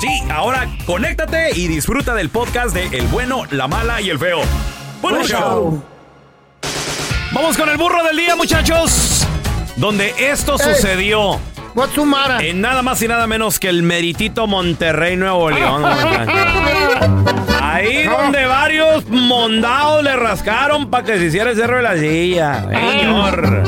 Sí, ahora conéctate y disfruta del podcast de El bueno, la mala y el feo. Buen show. Vamos con el burro del día, muchachos. Donde esto Ey. sucedió en nada más y nada menos que el meritito Monterrey, Nuevo León. Ahí donde varios mondados le rascaron para que se hiciera el cerro de la silla. Señor.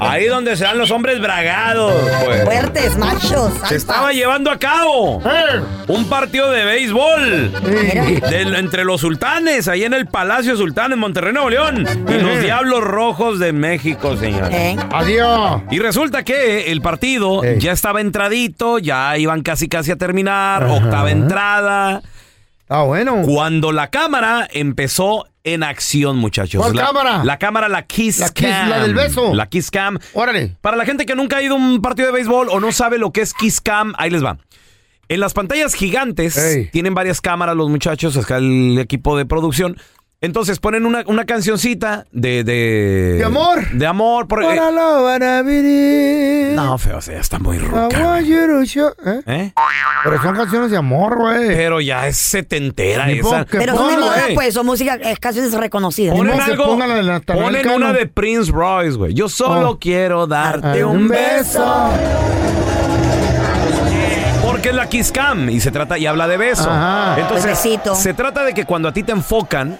Ahí donde se dan los hombres bragados. Pues. Fuertes, machos. Se estaba llevando a cabo Eh, un partido de béisbol eh, entre los sultanes, ahí en el Palacio Sultán en Monterrey, Nuevo León, y los Diablos Rojos de México, señor. ¿Eh? Adiós. Y resulta que el partido ya estaba entradito, ya iban casi casi a terminar, Ajá. octava entrada, Está bueno. cuando la cámara empezó en acción, muchachos. ¿Cuál la, cámara? La cámara, la Kiss La Kiss, Cam. la del beso. La Kiss Cam. Órale. Para la gente que nunca ha ido a un partido de béisbol o no sabe lo que es Kiss Cam, ahí les va. En las pantallas gigantes Ey. tienen varias cámaras los muchachos, acá el equipo de producción. Entonces ponen una, una cancioncita de, de... ¿De amor? De amor. Por, eh, Ahora lo van a vivir. no, feo, o sea, está muy ruca. güey. ¿Eh? ¿Eh? Pero son canciones de amor, güey. Pero ya es setentera Ni esa. Pero son de moda, güey. pues, son música, es canciones reconocidas. Ponen- Ponen modo que algo, pongan la de Natanael ponen Cano. una de Prince Royce, güey. Yo solo Oh. quiero darte Ay, un beso. Porque es la Kiss Cam y se trata y habla de beso. Ajá. Entonces, Besito. se trata de que cuando a ti te enfocan,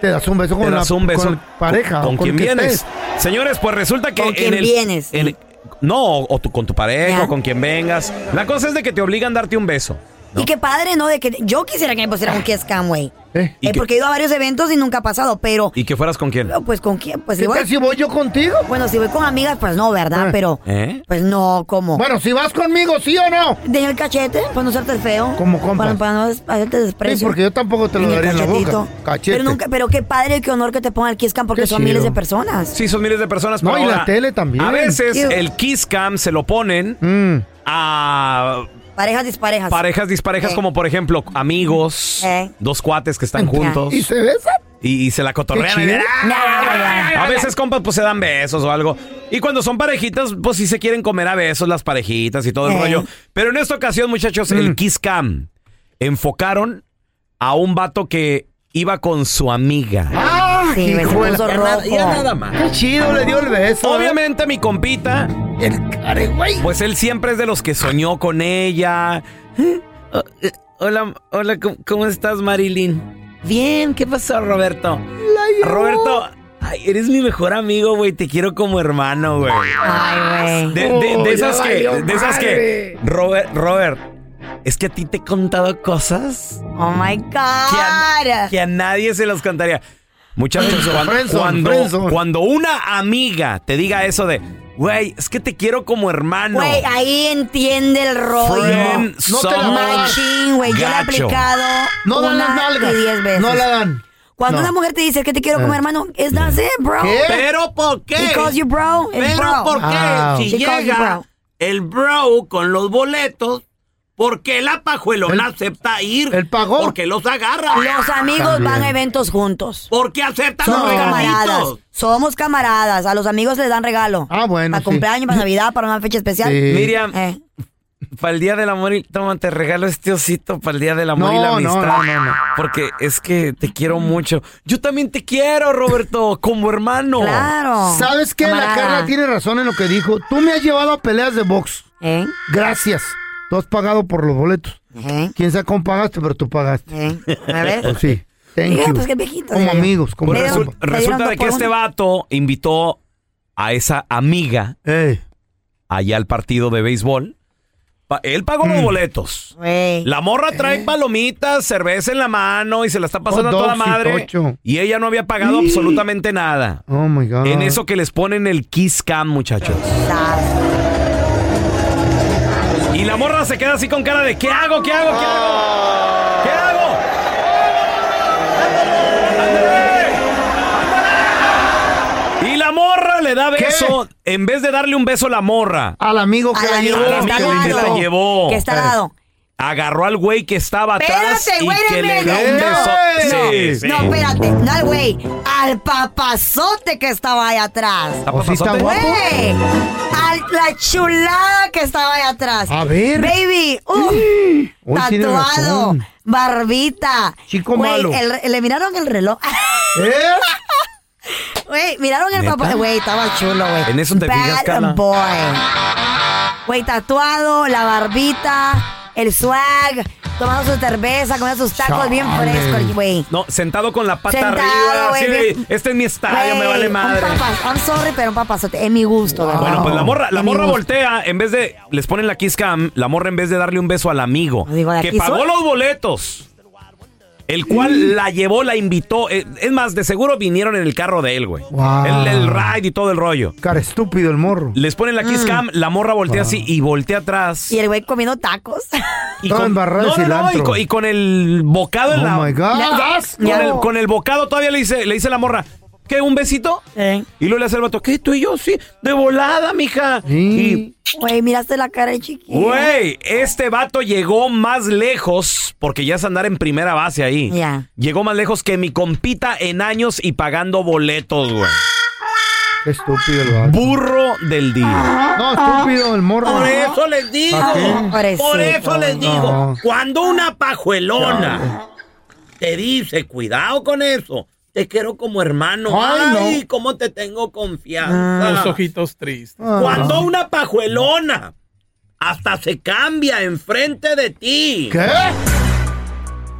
Te das un beso con te la das un beso con pareja. con, o quien vienes. estés. Señores, pues resulta que Con en quien vienes. en- no, o tu- con tu pareja Ya. o con quien vengas. La cosa es de que te obligan a darte un beso. Y qué padre, ¿no? De que yo quisiera que me pusieran un Kiss Cam, güey. ¿Eh? ¿Y Eh, porque he ido a varios eventos y nunca ha pasado, pero... ¿Y que fueras con quién? Pues con quién, pues ¿Qué tal si voy yo contigo? Bueno, si voy con amigas, pues no, ¿verdad? Eh. Pero, ¿Eh? pues no, ¿cómo? Bueno, si vas conmigo, ¿sí o no? Deja el cachete para no hacerte feo. Como compas. Para, para no hacerte Sí, desprecio. porque yo tampoco te lo daría en la boca. Cachete. Pero, nunca, pero qué padre y qué honor que te ponga el Kiss Cam porque Qué son miles de personas. Sí, son miles de personas. No, y la tele también. A veces Ew. el Kiss Cam se lo ponen Mm. a Parejas disparejas. parejas disparejas, Eh. como por ejemplo amigos, Eh. dos cuates que están juntos. ¿Y se besan? y, y se la cotorrean. Y-. ¡Ah! A veces, compas, pues se dan besos o algo. Y cuando son parejitas, pues sí se quieren comer a besos las parejitas y todo el Eh. rollo. Pero en esta ocasión, muchachos, Mm. el Kiss Cam enfocaron a un vato que iba con su amiga. Sí, güey, se hijo de la- puso Ya nada- rojo. ya nada más. Qué chido le dio el beso. ¿eh? Obviamente mi compita, El care, güey. pues él siempre es de los que soñó con ella. Oh, eh, Hola, hola, ¿cómo, cómo estás, Marilyn? Bien, ¿qué pasó, Roberto? Roberto, ay, eres mi mejor amigo, güey, te quiero como hermano, güey. Ay, güey. De, de- de Oh, esas ya que, valió de esas que, madre. Robert, Robert, es que a ti te he contado cosas Oh my que a, God. que a nadie se los contaría. Muchachos, cuando, friendzone, cuando, friendzone. cuando una amiga te diga eso de, güey, es que te quiero como hermano. Güey, ahí entiende el rollo. Friend No te la. Machín, güey. Yo le he aplicado No dan las una nalgas. y diez veces. No la dan. Cuando No. una mujer te dice que te quiero como Eh. hermano, es that's it, bro. ¿Qué? Pero ¿por qué? He calls you bro. it's Pero bro. ¿por qué? Ah. si She you llega bro. el bro con los boletos, ¿por qué la pajuelona El- acepta ir? ¿El pagó? Porque los agarra. Los amigos También. van a eventos juntos. ¿Por qué aceptan Somos los camaradas. regalitos? Somos camaradas. A los amigos les dan regalo. Ah, bueno, Para sí. cumpleaños, para Navidad, para una fecha especial. Sí. Miriam, Eh. para el Día del Amor, y toma, te regalo este osito para el Día del Amor y la amistad. no, no, no. Porque es que te quiero mucho. Yo también te quiero, Roberto, como hermano. Claro. ¿Sabes qué? La. Carla tiene razón en lo que dijo. Tú me has llevado a peleas de box. ¿Eh? Gracias. Tú has pagado por los boletos. ¿Eh? Quién sabe cómo pagaste, pero tú pagaste. ¿Eh? ¿Me ves? Pues sí. Thank Mira, you. pues qué viejito. Como amigos, como Pues resu- resulta de que este vato invitó a esa amiga Ey. allá al partido de béisbol. Pa- él pagó Mm. los boletos. Güey. La morra trae palomitas, cerveza en la mano y se la está pasando a toda y madre. Y ella no había pagado Sí. absolutamente nada. Oh my God. En eso que les ponen el kiss cam, muchachos. Y la morra se queda así con cara de ¿qué hago? ¿Qué hago? ¿Qué hago? ¿Qué hago? Y la morra le da beso. En vez de darle un beso a la morra, Al amigo que la llevó. que está amigo al que lado. la llevó. Que está al lado. Agarró al güey que estaba atrás Espérate, y que le dio minute. un beso. No, Sí, sí. no, espérate. No al güey. Al papazote que estaba ahí atrás. ¿Está ¿O sí está papazote? guapo? Güey. Al, la chulada que estaba ahí atrás. A ver. Baby. Uh, tatuado. Barbita. Chico Güey, malo. el- le miraron el reloj. ¿Eh? Güey, miraron el papá. Güey, estaba chulo, güey. ¿En eso te Bad fijas. Güey, tatuado, la barbita, el swag, tomando su cerveza, comiendo sus tacos bien frescos, güey. No, sentado con la pata Sentado, arriba. así bien- este es mi estadio, me vale un madre. papas- I'm sorry, pero un papazote. Es mi gusto, ¿verdad? Bueno, pues la morra, la morra voltea, en vez de, les ponen la kiss cam, la morra en vez de darle un beso al amigo, Digo, ¿de que pagó soy? los boletos, el cual la llevó, la invitó, eh, es más, de seguro vinieron en el carro de él, güey. Wow. El, el ride y todo el rollo. Cara estúpido el morro. Les ponen la kiss cam, la morra voltea así y voltea atrás. Mm. Y el güey comiendo tacos. Y Toda embarrada de no, no, no, y cilantro. con, y con el bocado en la... Oh my God. Con el, con el bocado todavía le dice, le dice la morra, ¿qué? ¿Un besito? Eh. Y luego le hace el vato, ¿qué? ¿Tú y yo? Sí, de volada, mija. Sí. Güey, miraste la cara de chiquito. güey, este vato llegó más lejos, porque ya es andar en primera base ahí. Ya. Llegó más lejos que mi compita en años y pagando boletos, güey. Estúpido el vato. Burro del día. No, estúpido el morro. Por eso les digo. Por eso les digo. No. Cuando una pajuelona te dice, cuidado con eso. Te quiero como hermano. Ay, Ay, no. cómo te tengo confianza. Los ojitos tristes. Ah. Cuando una pajuelona hasta se cambia enfrente de ti. ¿Qué?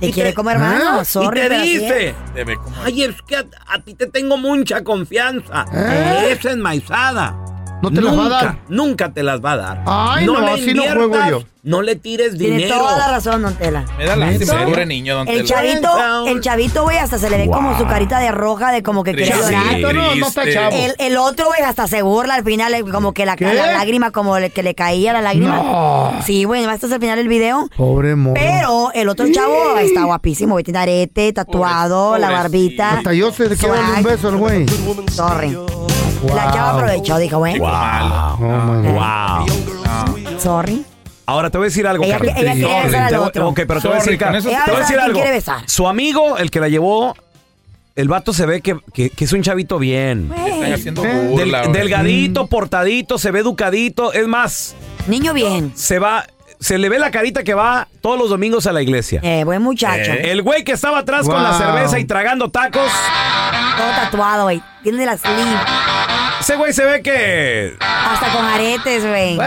Te quiere te- como hermano. ¿Ah? Sorry, y te dice, Te ve como- ay, es que a, a ti te tengo mucha confianza. ¿Eh? Esa enmaizada. ¿No te las va a dar? Nunca te las va a dar. Ay, no, le así no juego yo. No le tires Tiene dinero. toda la razón, Don Tela. Me da lástima, pobre niño, don El Tela. chavito, el chavito, güey, hasta se le ve como su carita de roja, de como que quiere llorar. No, no está chavo. El, el otro, güey, hasta se burla al final, eh, como que la, lágrima, como le- que le caía la lágrima. No. Sí, güey, hasta al final del video. Pobre morro. Pero el otro chavo está guapísimo, güey. Tiene arete, tatuado, Pobre- la barbita. Hasta yo sé de qué darle un beso al güey. Sorry. La chava aprovechó, dijo, güey. Wow. Oh my God. Wow. Sorry. Ahora te voy a decir algo, Ella- Carla. ella quiere Sorry. besar al Te voy- otro. Ok, pero te voy a Sorry, decir, con eso- te voy a decir besar a quien algo. quiere besar. Su amigo, el que la llevó, el vato se ve que, que- que es un chavito bien. Están haciendo Del- burla, güey. delgadito, portadito, se ve educadito. Es más, Niño bien. se va, se le ve la carita que va todos los domingos a la iglesia. Eh, buen muchacho. El güey que estaba atrás con la cerveza y tragando tacos, Todo tatuado, güey. Tiene la sleeve. ese güey se ve que. Hasta con aretes, güey.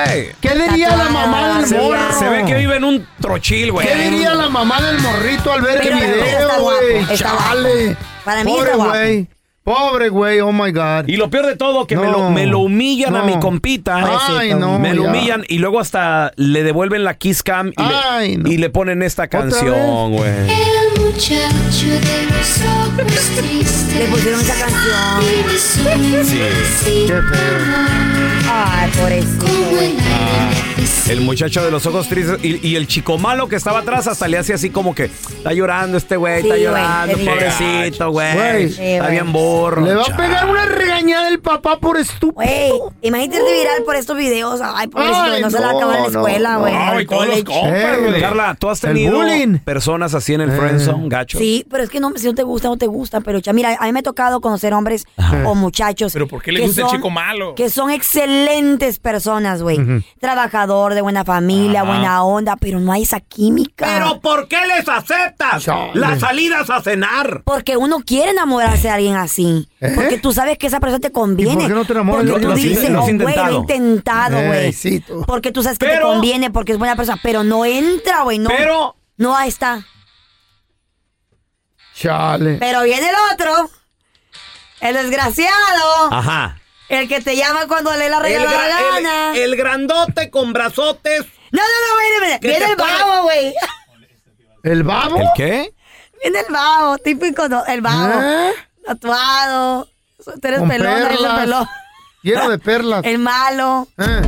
¿Qué diría la Tatuada, mamá del morro? Se ve que vive en un trochil, güey. ¿Qué diría la mamá del morrito al ver Pero el video, güey? Chale. Para mí Pobre está guapo. güey. Pobre güey, oh my God. Y lo peor de todo, que me, lo, me lo humillan a mi compita. Ay, no, me lo ya. humillan y luego hasta le devuelven la Kiss Cam y, Ay, le, no. y le ponen esta ¿Otra canción, güey. El muchacho de los ojos tristes. Le pusieron esa canción. Sí. Qué feo. Ay, pobrecito, güey. El muchacho de los ojos tristes y, y el chico malo que estaba atrás hasta le hace así como que está llorando este güey, Sí, está llorando, pobrecito, güey. Está bien Le va a pegar una regañada el papá por estúpido. Güey, imagínate viral por estos videos. Ay, Ay, güey, no, se la no, acaba en la no, escuela, güey. no, en el y todos los compas. Carla, ¿tú has El tenido bullying. personas así en el Eh. friendzone, gacho? Sí, pero es que no, si no te gusta, no te gusta. Pero ya, mira, a mí me ha tocado conocer hombres o muchachos. Pero ¿por qué le gusta el chico malo? Que son excelentes personas, güey. Trabajador, de buena familia, buena onda, pero no hay esa química. Pero ¿por qué les aceptas Chale. las salidas a cenar? Porque uno quiere enamorarse de alguien así. ¿Eh? Porque tú sabes que esa persona te conviene. ¿Y por qué no te enamoras Porque tú dices, oh, güey, lo he intentado. Ey, güey. sí, porque tú sabes que te conviene, porque es buena persona. Pero no entra, güey. No, Pero- No, ahí está. Chale. Pero viene el otro. El desgraciado. Ajá. El que te llama cuando le la El, regala la gana. el- el grandote con brazotes. No, no, no, viene, ¿Qué viene el babo, güey. ¿El babo? qué? Viene el babo, típico, no, el babo. ¿Eh? Tatuado. Tú eres Con pelón, eres pelón. Lleno de perlas. El malo. Eh.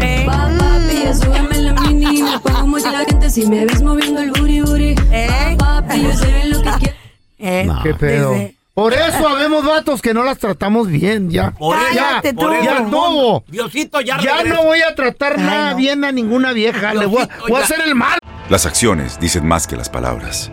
Eh, Papi, súbeme la mini, me pongo muy caliente si me ves moviendo el booty booty. eh, Papi, yo sé lo que quiero. eh. No. Qué pedo. Por eso habemos vatos que no las tratamos bien, ya. Cállate ya, tú. ya todo. Diosito, ya, Ya regresa. no voy a tratar Ay, nada no. bien a ninguna vieja. Le voy a, Diosito, voy a hacer el mal. Las acciones dicen más que las palabras.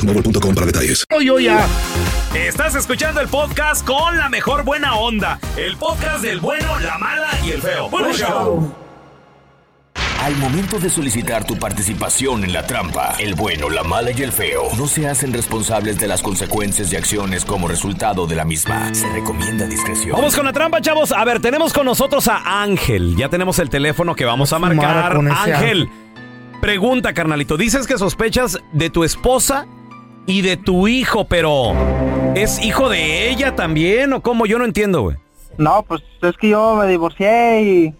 boostmobile.com para detalles. Yo ya. Estás escuchando el podcast con la mejor buena onda. El podcast del bueno, la mala y el feo. Bueno, show. Al momento de solicitar tu participación en la trampa, el bueno, la mala y el feo no se hacen responsables de las consecuencias y acciones como resultado de la misma. Se recomienda discreción. Vamos con la trampa, chavos. A ver, tenemos con nosotros a Ángel. Ya tenemos el teléfono que vamos a marcar. Ángel, pregunta, carnalito. Dices que sospechas de tu esposa y de tu hijo, pero ¿es hijo de ella también o cómo? Yo no entiendo, güey. No, pues es que yo me divorcié y...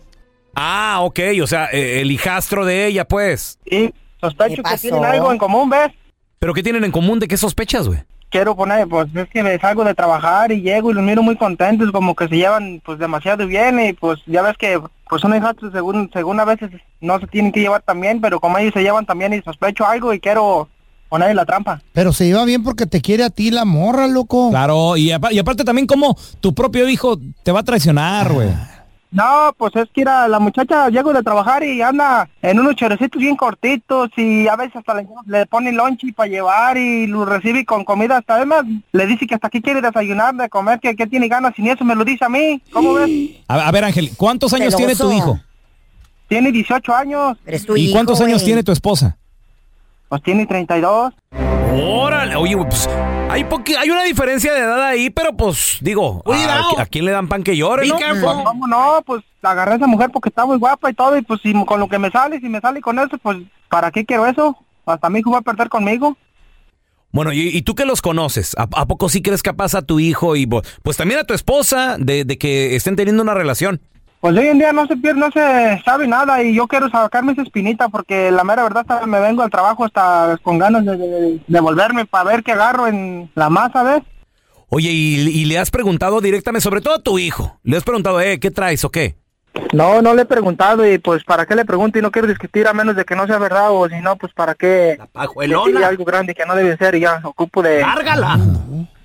Ah, ok, o sea, eh, el hijastro de ella, pues. Y sospecho que tienen algo en común, ¿ves? ¿Pero qué tienen en común? ¿De qué sospechas, güey? Quiero poner, pues es que me salgo de trabajar y llego y los miro muy contentos, como que se llevan pues demasiado bien y pues ya ves que pues un hijastro según, según a veces no se tienen que llevar tan bien, pero como ellos se llevan también y sospecho algo y quiero ponerle la trampa. Pero se lleva bien porque te quiere a ti la morra, loco. Claro, y, y aparte también como tu propio hijo te va a traicionar, güey. No, pues es que era la muchacha llego de trabajar y anda en unos chorecitos bien cortitos y a veces hasta le, le ponen lonche para llevar y lo recibe con comida hasta además le dice que hasta aquí quiere desayunar, de comer, que, que tiene ganas y ni eso me lo dice a mí. ¿Cómo ves? A, a ver, Ángel, ¿cuántos años tiene tu hijo? Tiene 18 años. ¿Y cuántos años tiene tu esposa? Pues tiene 32. Órale, oye, pues hay, hay una diferencia de edad ahí, pero pues digo, ¿a, a quién le dan pan que llore, no? Pues, ¿Cómo no? Pues agarré a esa mujer porque está muy guapa y todo y pues si con lo que me sale, si me sale con eso, pues ¿para qué quiero eso? Hasta mi hijo va a perder conmigo. Bueno, y, y tú que los conoces, ¿a, a poco sí crees capaz a tu hijo y pues también a tu esposa de, de que estén teniendo una relación? Pues hoy en día no se pierde, no se sabe nada y yo quiero sacarme esa espinita porque la mera verdad hasta me vengo al trabajo hasta con ganas de, de- de volverme para ver qué agarro en la masa, ¿ves? Oye, y, y le has preguntado directamente, sobre todo a tu hijo, le has preguntado, eh, ¿qué traes o qué? No, no le he preguntado y pues para qué le pregunto y no quiero discutir a menos de que no sea verdad o si no, pues para qué pajuelona. decir algo grande que no debe ser y ya ocupo de... ¡Cárgala!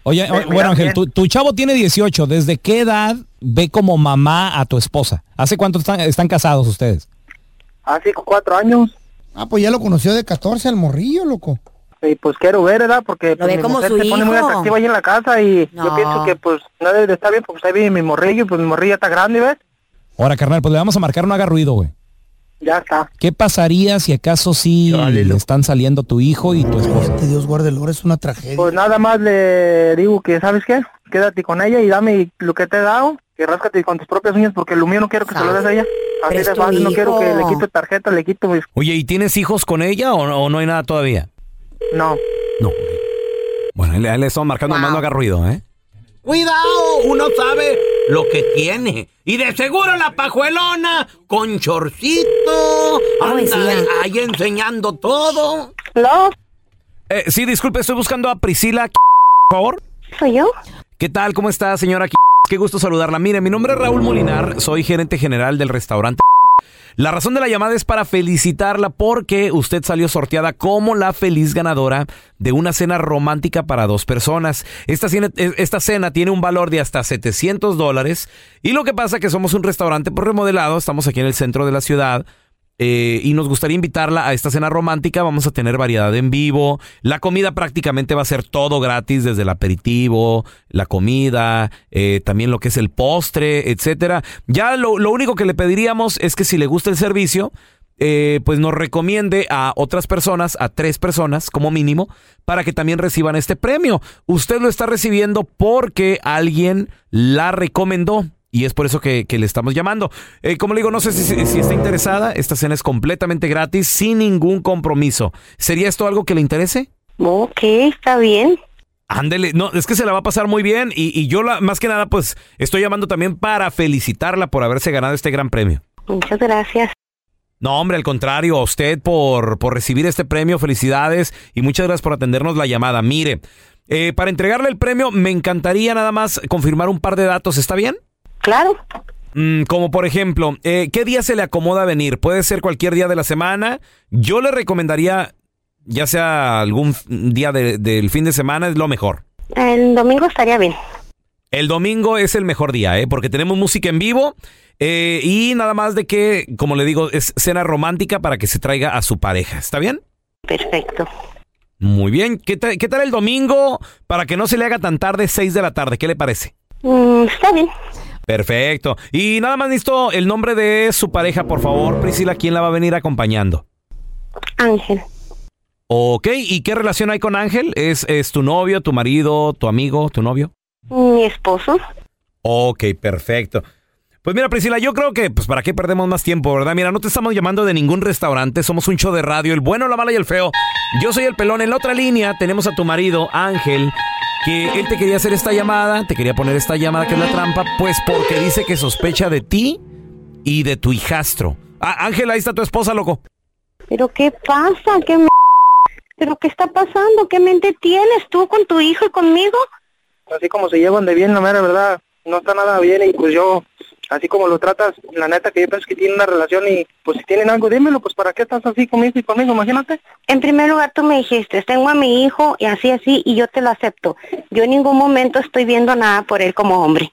Oye, o- bueno, Ángel, tu, tu chavo tiene 18. ¿Desde qué edad ve como mamá a tu esposa? ¿Hace cuánto están, están casados ustedes? Hace cuatro años. Ah, pues ya lo conoció de 14 al morrillo, loco. Y pues quiero ver, ¿verdad? Porque pues, ve mi como mujer se pone muy atractiva ahí en la casa y No. yo pienso que pues no debe de estar bien porque ahí viene mi morrillo, pues mi morrillo está grande, ¿ves? Ahora, carnal, pues le vamos a marcar no haga ruido, güey. Ya está. ¿Qué pasaría si acaso sí están saliendo tu hijo y tu esposa? Dios guarde el oro, es una tragedia. Pues nada más le digo que, ¿sabes qué? Quédate con ella y dame lo que te he dado, que ráscate con tus propias uñas porque lo mío no quiero que se lo des a ella. Así de fácil, no quiero que le quito tarjeta, le quito mis... Oye, ¿y tienes hijos con ella o, no- o no hay nada todavía? No. No. Bueno, le, le estamos marcando, más no haga ruido, ¿eh? Cuidado, uno sabe lo que tiene. Y de seguro la pajuelona, con chorcito, anda ahí enseñando todo. ¿No? Eh, sí, disculpe, estoy buscando a Priscila, por favor. ¿Soy yo? ¿Qué tal? ¿Cómo está, señora? Qué gusto saludarla. Mire, mi nombre es Raúl Molinar, soy gerente general del restaurante. La razón de la llamada es para felicitarla porque usted salió sorteada como la feliz ganadora de una cena romántica para dos personas. Esta cena, esta cena tiene un valor de hasta 700 dólares y lo que pasa que somos un restaurante por remodelado, estamos aquí en el centro de la ciudad. Eh, y nos gustaría invitarla a esta cena romántica. Vamos a tener variedad en vivo. La comida prácticamente va a ser todo gratis, desde el aperitivo, la comida, eh, también lo que es el postre, etcétera. Ya lo, único que le pediríamos es que si le gusta el servicio, eh, pues nos recomiende a otras personas, a tres personas como mínimo, para que también reciban este premio. Usted lo está recibiendo porque alguien la recomendó. Y es por eso que, que le estamos llamando. Eh, como le digo, no sé si, está interesada. Esta cena es completamente gratis, sin ningún compromiso. ¿Sería esto algo que le interese? Ok, está bien. Ándele, no, es que se la va a pasar muy bien y, y yo la, más que nada pues estoy llamando también para felicitarla por haberse ganado este gran premio. Muchas gracias. No, hombre, al contrario, a usted por, por recibir este premio, felicidades y muchas gracias por atendernos la llamada. Mire, eh, para entregarle el premio me encantaría nada más confirmar un par de datos, ¿está bien? Claro. Mm, como por ejemplo, eh, ¿qué día se le acomoda venir? Puede ser cualquier día de la semana. Yo le recomendaría, ya sea algún día de- del fin de semana, es lo mejor. El domingo estaría bien. El domingo es el mejor día, ¿eh? porque tenemos música en vivo eh, y nada más de que, como le digo, es cena romántica para que se traiga a su pareja. ¿Está bien? Perfecto. Muy bien. ¿Qué, ta- qué tal el domingo para que no se le haga tan tarde, 6 de la tarde? ¿Qué le parece? Mm, está bien. Perfecto. Y nada más necesito el nombre de su pareja, por favor, Priscila. ¿Quién la va a venir acompañando? Ángel. Ok, ¿y qué relación hay con Ángel? ¿Es, es tu novio, tu marido, tu amigo, tu novio? Mi esposo. Ok, perfecto. Pues mira, Priscila, yo creo que, pues, ¿para qué perdemos más tiempo, verdad? Mira, no te estamos llamando de ningún restaurante, somos un show de radio, el bueno, la mala y el feo. Yo soy el pelón. En la otra línea tenemos a tu marido, Ángel, que él te quería hacer esta llamada, te quería poner esta llamada que es la trampa, pues porque dice que sospecha de ti y de tu hijastro. Ah, Ángel, ahí está tu esposa, loco. ¿Pero qué pasa? ¿Qué me... ¿Pero qué está pasando? ¿Qué mente tienes tú con tu hijo y conmigo? Así como se llevan de bien, la mera verdad, no está nada bien y pues yo así como lo tratas, la neta que yo pienso que tienen una relación y pues si tienen algo, dímelo, pues ¿para qué estás así conmigo y conmigo? Imagínate. En primer lugar, tú me dijiste, tengo a mi hijo y así, así, y yo te lo acepto. Yo en ningún momento estoy viendo nada por él como hombre.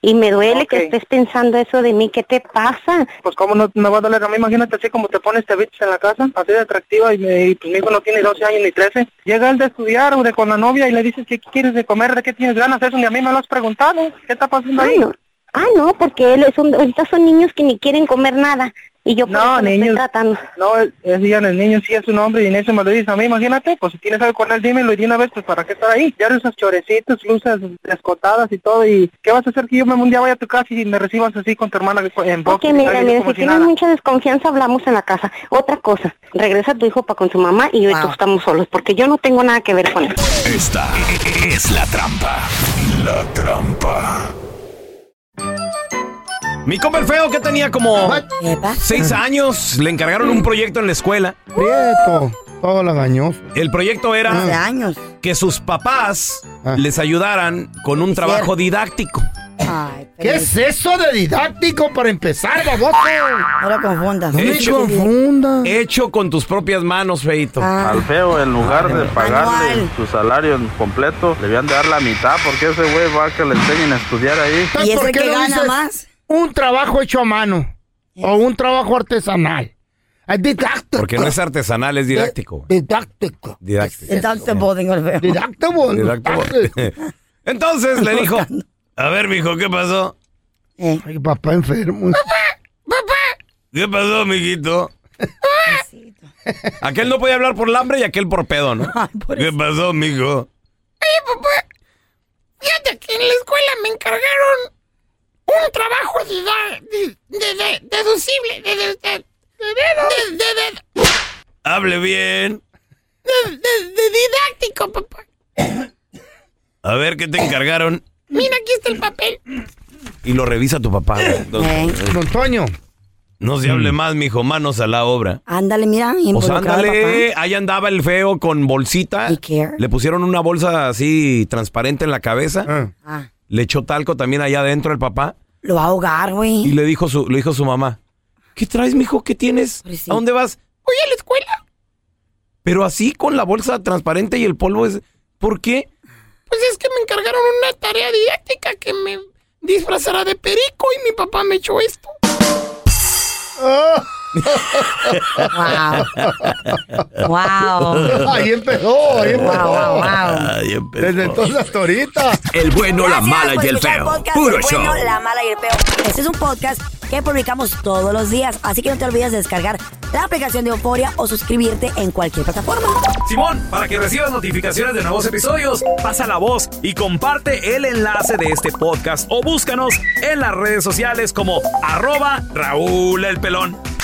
Y me duele que estés pensando eso de mí. ¿Qué te pasa? Pues cómo no me va a doler a mí, imagínate así como te pones te vistes en la casa, así de atractiva y, me, y pues mi hijo no tiene 12 años ni 13. Llega él de estudiar o de con la novia y le dices que quieres de comer, de qué tienes ganas, eso ni a mí me lo has preguntado. ¿Qué está pasando ahí? Ah, no, porque él es un, ahorita son niños que ni quieren comer nada. Y yo por No, niños. tratando. No, es, es ya no es niño, sí es un hombre y en eso me lo dices a mí, imagínate, pues si tienes algo con él, dímelo y de una vez, pues para qué estar ahí. Ya usas chorecitos, luces descotadas y todo, y ¿qué vas a hacer que yo me un día vaya a tu casa y me recibas así con tu hermana en box? Ok, mira, mira, si tienes mucha desconfianza, hablamos en la casa. Otra cosa, regresa tu hijo para con su mamá y yo y tú estamos solos, porque yo no tengo nada que ver con él. Esta es la trampa. La trampa. Mi compa el feo que tenía como seis años, le encargaron un proyecto en la escuela. Prieto, todo lagañoso. El proyecto era Hace años. que sus papás les ayudaran con un trabajo didáctico. ¿Qué es eso de didáctico para empezar, baboso? No lo confundas. Hecho, hecho con tus propias manos, feito. Al feo, en lugar de pagarle su salario en completo, le debían de dar la mitad porque ese güey va a que le enseñen a estudiar ahí. ¿Sabes por qué no dices Un trabajo hecho a mano o un trabajo artesanal. Es didáctico. Porque no es artesanal, es didáctico. Didáctico. Didáctico. Feo. Didáctico. Didáctico. Entonces le dijo, a ver, mijo, ¿qué pasó? Ay, papá enfermo. ¿Qué pasó, mijito? Aquel no podía hablar por el hambre y aquel por pedo, ¿no? ¿Qué pasó, mijo? Oye, papá, fíjate que en la escuela me encargaron un trabajo de, de, de, de- deducible, de, de, de, de, de- de- Hable bien. de- de- de didáctico, papá. A ver, ¿qué te encargaron? Mira, aquí está el papel. Y lo revisa tu papá. Don, Don Toño. No se hable más, mijo, manos a la obra. Ándale, mira, Pues ándale, papá. ahí andaba el feo con bolsita. Le pusieron una bolsa así transparente en la cabeza. Ah, Le echó talco también allá adentro el papá. lo va a ahogar, güey. Y le dijo su, le dijo su mamá, ¿qué traes, mijo? ¿Qué tienes? ¿A dónde vas? Voy a la escuela. Pero así con la bolsa transparente y el polvo es... ¿Por qué? Pues es que me encargaron una tarea didáctica que me disfrazara de perico y mi papá me echó esto. Wow. Ahí empezó, ahí empezó. Wow, wow, wow. Ahí empezó. Desde entonces hasta ahorita. El bueno, la mala y el escuchar feo. podcast Puro El show. Bueno, la mala y el feo. Este es un podcast que publicamos todos los días, así que no te olvides de descargar la aplicación de Euforia o suscribirte en cualquier plataforma. Simón, para que recibas notificaciones de nuevos episodios, pasa la voz y comparte el enlace de este podcast o búscanos en las redes sociales como arroba Raúl el Pelón.